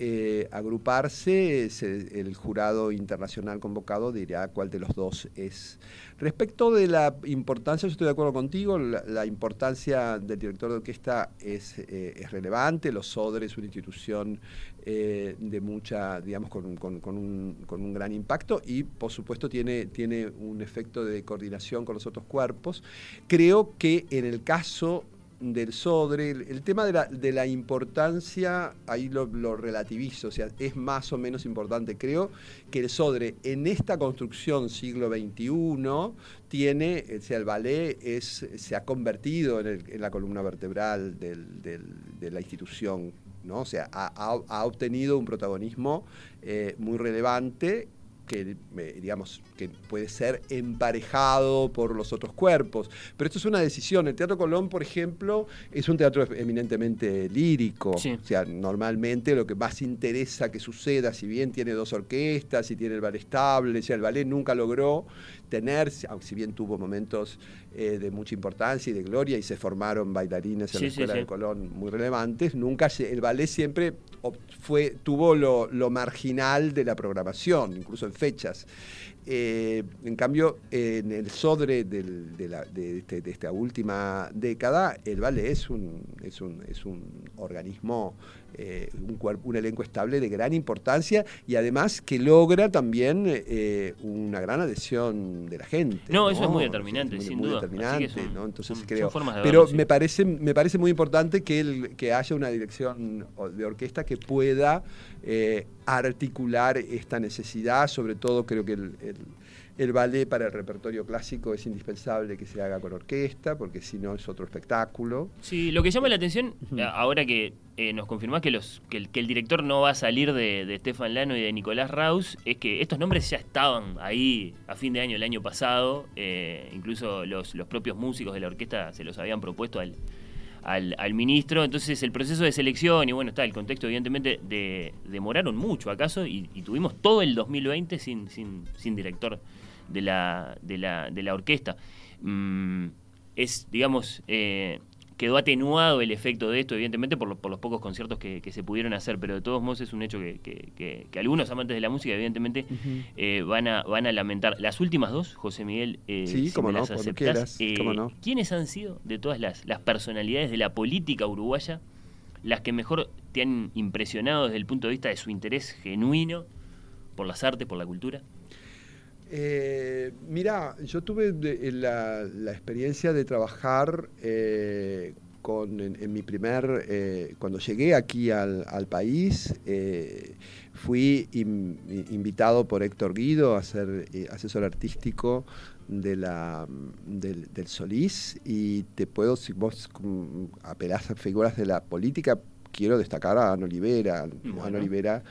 eh, agruparse, el jurado internacional convocado dirá cuál de los dos es. Respecto de la importancia, yo estoy de acuerdo contigo, la, importancia del director de orquesta es, eh, es relevante, los SODRE es una institución eh, de mucha, digamos, con, con, un, con, un, gran impacto y por supuesto tiene, tiene un efecto de coordinación con los otros cuerpos. Creo que en el caso del Sodre, el, tema de la, de la, importancia, ahí lo, relativizo, o sea, es más o menos importante. Creo que el Sodre en esta construcción siglo XXI tiene, o sea, el ballet es, se ha convertido en, la columna vertebral de la institución, ¿no? O sea, ha, obtenido un protagonismo eh, muy relevante que, digamos, que puede ser emparejado por los otros cuerpos. Pero esto es una decisión. El Teatro Colón, por ejemplo, es un teatro eminentemente lírico. O sea, normalmente lo que más interesa que suceda, si bien tiene dos orquestas y tiene el ballet estable, o sea, el ballet nunca logró tener, aunque si bien tuvo momentos eh, de mucha importancia y de gloria y se formaron bailarines en la Escuela de Colón muy relevantes, nunca el ballet siempre fue, tuvo lo, marginal de la programación, incluso en fechas. Eh, en cambio, en el Sodre este, de, esta última década, el ballet es un, es un, es un organismo eh, un, un, elenco estable de gran importancia y además que logra también eh, una gran adhesión de la gente. No, eso es muy determinante, sin duda. Entonces creo. Pero me parece, me parece muy importante que, el, que haya una dirección de orquesta que pueda eh, articular esta necesidad, sobre todo creo que el, el ballet para el repertorio clásico es indispensable que se haga con orquesta, porque si no es otro espectáculo. Sí, lo que llama la atención, ahora que eh, nos confirmás que, los, que el, director no va a salir de, de Stefan Lano y de Nicolás Raus, es que estos nombres ya estaban ahí a fin de año, el año pasado, eh, incluso los, los propios músicos de la orquesta se los habían propuesto al, al, ministro. Entonces el proceso de selección y bueno, está el contexto evidentemente de, demoraron mucho acaso y, y, tuvimos todo el 2020 sin, sin, sin director de la, de la, de la orquesta. Mm, es, digamos, eh, quedó atenuado el efecto de esto, evidentemente, por, por los pocos conciertos que, se pudieron hacer, pero de todos modos es un hecho que, algunos amantes de la música, evidentemente, eh, van, a, van a lamentar. Las últimas dos, José Miguel, eh, sí, como no, las no. ¿quiénes han sido de todas las, las personalidades de la política uruguaya las que mejor te han impresionado desde el punto de vista de su interés genuino por las artes, por la cultura? Eh, mira, yo tuve la, experiencia de trabajar eh, con, en, mi primer, eh, cuando llegué aquí al, país, fui invitado por Héctor Guido a ser asesor artístico de la, del, Solís y te puedo, si vos apelás a figuras de la política, quiero destacar a Ana Olivera. Ana Olivera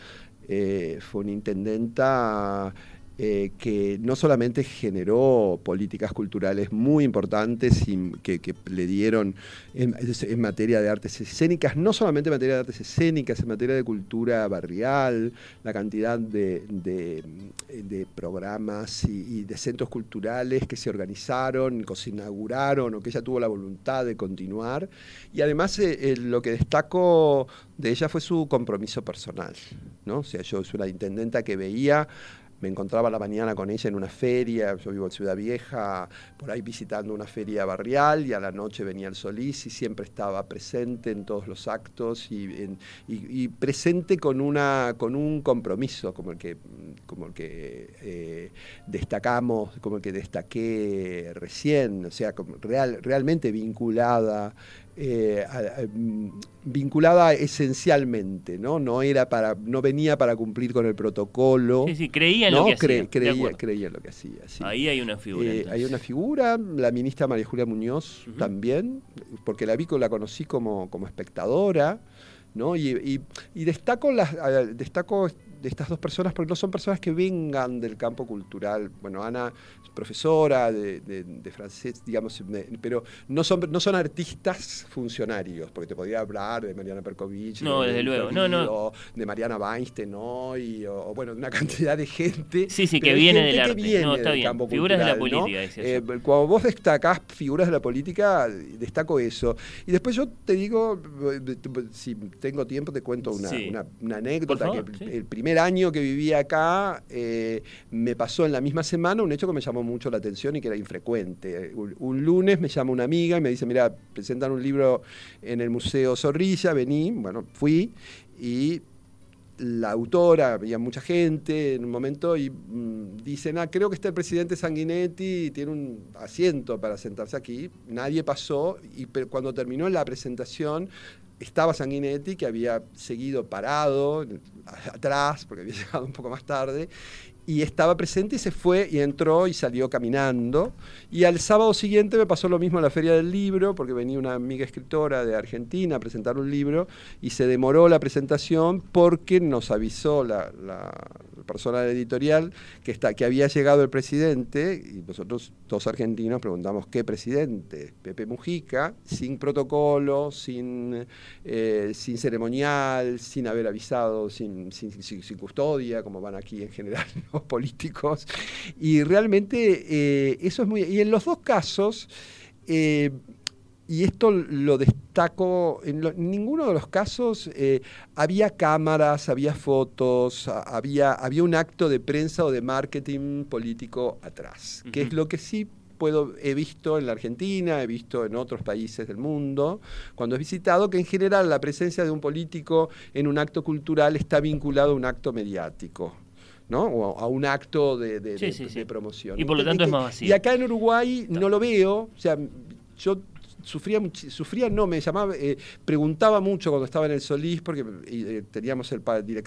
fue una intendenta eh, que no solamente generó políticas culturales muy importantes y que, le dieron en, materia de artes escénicas, no solamente en materia de artes escénicas, en materia de cultura barrial, la cantidad de, programas y, de centros culturales que se organizaron, que se inauguraron o que ella tuvo la voluntad de continuar. Y además eh, eh, lo que destaco de ella fue su compromiso personal. ¿no? O sea, yo soy una intendenta que veía me encontraba la mañana con ella en una feria, yo vivo en Ciudad Vieja, por ahí visitando una feria barrial y a la noche venía el Solís y siempre estaba presente en todos los actos y, presente con, una, con un compromiso como el que, como el que eh, destacamos, como el que destaqué recién, o sea, real, realmente vinculada eh, mm, vinculada esencialmente, ¿no? No era para, no venía para cumplir con el protocolo. Sí, sí, creía en lo que hacía. creía, en lo que hacía. Ahí hay una figura. Eh, hay una figura, la ministra María Julia Muñoz también, porque la vi, la conocí como, como espectadora, ¿no? Y, destaco las, destaco de estas dos personas porque no son personas que vengan del campo cultural. Bueno, Ana profesora de, francés, digamos, pero no son, no son artistas funcionarios, porque te podría hablar de Mariana Perkovich, no, de, desde luego. No, no. de Mariana Weinstein, ¿no? Y, o, bueno, una cantidad de gente. Sí, sí, que viene del arte. no, está bien. figuras de la política, eh, Cuando vos destacás figuras de la política, destaco eso. Y después yo te digo, si tengo tiempo, te cuento una, una, anécdota. que el, primer año que viví acá, eh, me pasó en la misma semana un hecho que me llamó mucho la atención y que era infrecuente. Un, lunes me llama una amiga y me dice, mira, presentan un libro en el Museo Zorrilla, vení, bueno, fui y la autora, había mucha gente en un momento y mm, dicen, creo que está el presidente Sanguinetti y tiene un asiento para sentarse aquí. Nadie pasó y cuando terminó la presentación estaba Sanguinetti, que había seguido parado atrás, porque había llegado un poco más tarde, y estaba presente y se fue y entró y salió caminando. Y al sábado siguiente me pasó lo mismo en la Feria del Libro, porque venía una amiga escritora de Argentina a presentar un libro y se demoró la presentación porque nos avisó la, persona de editorial que, está, que había llegado el presidente y nosotros, dos argentinos, preguntamos qué presidente, Pepe Mujica, sin protocolo, sin, eh, sin ceremonial, sin haber avisado, sin, sin, sin custodia, como van aquí en general políticos. Y realmente eh, eso es muy... Y en los dos casos, eh, y esto lo destaco, en, ninguno de los casos eh, había cámaras, había fotos, había, había un acto de prensa o de marketing político atrás, que es lo que sí puedo, he visto en la Argentina, he visto en otros países del mundo, cuando he visitado, que en general la presencia de un político en un acto cultural está vinculado a un acto mediático. ¿no? O a un acto de, promoción. Y por lo tanto es más vacío. Y acá en Uruguay no lo veo, o sea, yo sufría, sufría no, me llamaba, eh, preguntaba mucho cuando estaba en el Solís, porque eh, teníamos el,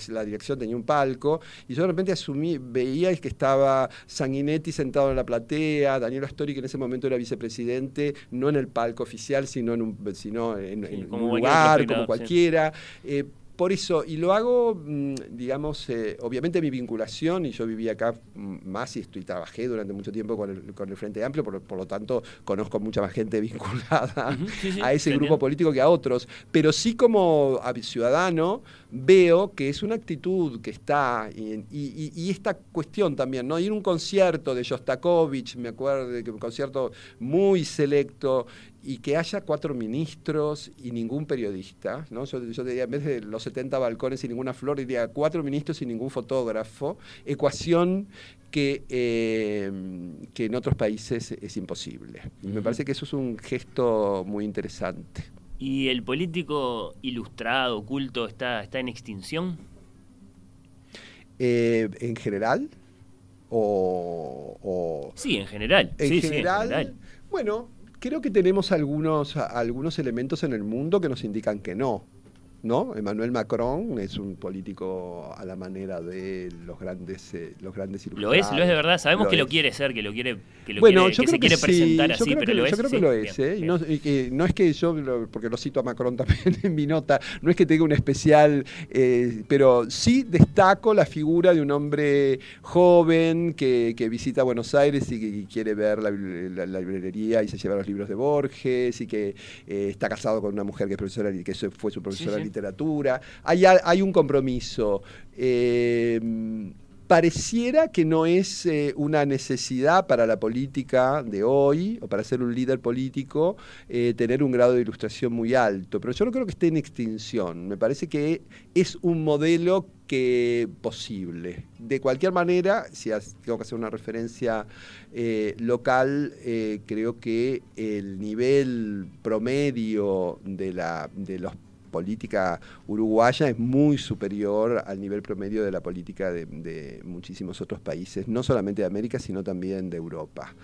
la dirección, tenía un palco, y yo de repente asumí, veía que estaba Sanguinetti sentado en la platea, Daniel Astori, que en ese momento era vicepresidente, no en el palco oficial, sino en un, sino en, un lugar, como cualquiera. Eh, por eso, y lo hago, mm, digamos, eh, obviamente mi vinculación, y yo viví acá mm, más y estoy, trabajé durante mucho tiempo con el, con el Frente Amplio, por, lo tanto conozco mucha más gente vinculada a ese grupo político que a otros, pero sí como ciudadano veo que es una actitud que está, y, esta cuestión también, ¿no? Ir a un concierto de Shostakovich, me acuerdo de que un concierto muy selecto, y que haya cuatro ministros y ningún periodista, ¿no? Yo, diría, en vez de los 70 balcones y ninguna flor, diría cuatro ministros y ningún fotógrafo, ecuación que, eh, que en otros países es imposible. Me parece que eso es un gesto muy interesante. ¿Y el político ilustrado, culto, está, está en extinción? Eh, ¿En general? O, Sí, en general. En, sí, general, en general. Bueno, Creo que tenemos algunos, algunos elementos en el mundo que nos indican que no. ¿No? Emmanuel Macron es un político a la manera de los grandes eh, los grandes Lo es, lo es de verdad. Sabemos que lo quiere ser, que lo quiere, que lo quiere, que se quiere presentar así, pero lo es. Yo creo que lo es, ¿eh? Y no, es que yo, porque lo cito a Macron también en mi nota, no es que tenga un especial, eh, pero sí destaco la figura de un hombre joven que, que visita Buenos Aires y que quiere ver la, librería y se lleva los libros de Borges y que eh, está casado con una mujer que es profesora que fue su profesora literatura, hay, hay un compromiso. Eh, pareciera que no es eh, una necesidad para la política de hoy o para ser un líder político eh, tener un grado de ilustración muy alto, pero yo no creo que esté en extinción. Me parece que es un modelo que posible. De cualquier manera, si tengo que hacer una referencia local, creo que el nivel promedio de, la, de los política uruguaya es muy superior al nivel promedio de la política de, muchísimos otros países, no solamente de América, sino también de Europa.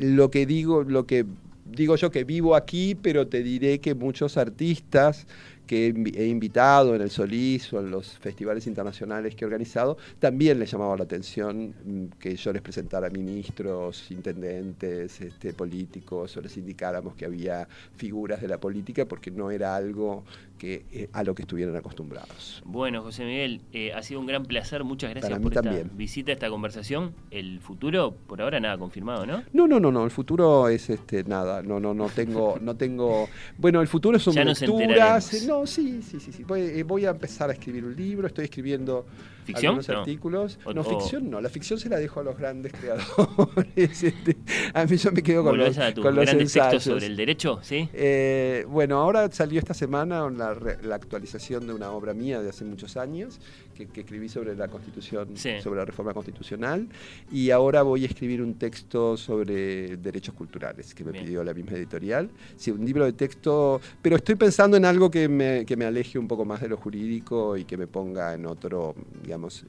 Lo que digo, lo que digo yo que vivo aquí, pero te diré que muchos artistas que he invitado en el Solís o en los festivales internacionales que he organizado, también les llamaba la atención mm, que yo les presentara ministros, intendentes, este, políticos, o les indicáramos que había figuras de la política, porque no era algo que, eh, a lo que estuvieran acostumbrados. Bueno, José Miguel, eh, ha sido un gran placer, muchas gracias por esta visita, esta conversación. El futuro, por ahora nada confirmado, ¿no? No, no, no, no, el futuro es este nada, no, no, no tengo, no tengo. Bueno, el futuro son ya lecturas. No, sí, sí, sí, sí. Eh, voy, a empezar a escribir un libro, estoy escribiendo algunos artículos. no, ficción no, la ficción se la dejo a los grandes creadores. Este, a mí yo me quedo con, los, con los textos sobre el derecho, ¿sí? Eh, bueno, ahora salió esta semana la, la, actualización de una obra mía de hace muchos años que, escribí sobre la constitución, sobre la reforma constitucional, y ahora voy a escribir un texto sobre derechos culturales que me pidió la misma editorial. Sí, un libro de texto, pero estoy pensando en algo que me, que me aleje un poco más de lo jurídico y que me ponga en otro, digamos,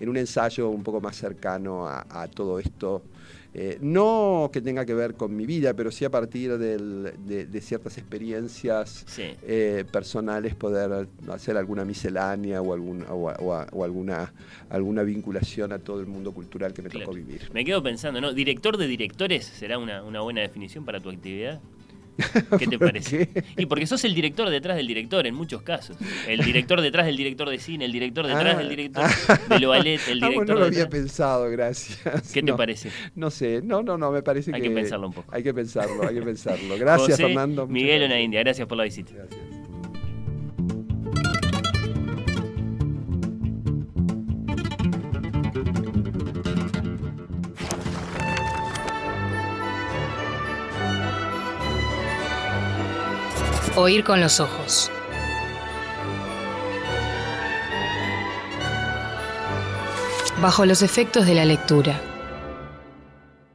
en un ensayo un poco más cercano a, todo esto. Eh, no que tenga que ver con mi vida, pero sí a partir de, ciertas experiencias eh, personales poder hacer alguna miscelánea o, algún, o, alguna, alguna vinculación a todo el mundo cultural que me tocó vivir. Me quedo pensando, ¿no? ¿Director de directores será una, una buena definición para tu actividad? ¿Qué te parece? Y porque sos el director detrás del director en muchos casos. El director detrás del director de cine, el director detrás del ah. director de lo ballet, el ah, director. no lo había pensado, gracias. ¿Qué te parece? No sé, no, no, no, me parece que. Hay que pensarlo un poco. Hay que pensarlo, hay que pensarlo. Gracias, Fernando. Miguel Una India, gracias por la visita. Gracias. Oír con los ojos. Bajo los efectos de la lectura.